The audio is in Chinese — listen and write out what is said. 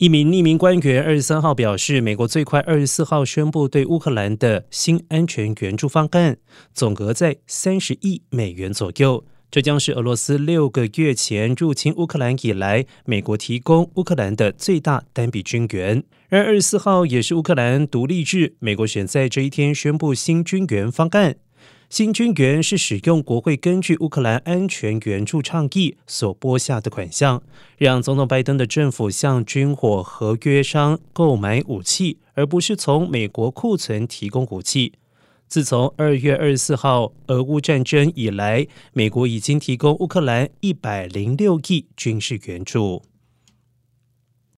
一名匿名官员二十三号表示，美国最快二十四号宣布对乌克兰的新安全援助方案，总额在三十亿美元左右。这将是俄罗斯六个月前入侵乌克兰以来，美国提供乌克兰的最大单笔军援。而二十四号也是乌克兰独立日，美国选在这一天宣布新军援方案。新军援是使用国会根据乌克兰安全援助倡议所拨下的款项，让总统拜登的政府向军火合约商购买武器，而不是从美国库存提供武器。自从二月二十四号俄乌战争以来，美国已经提供乌克兰一百零六亿军事援助。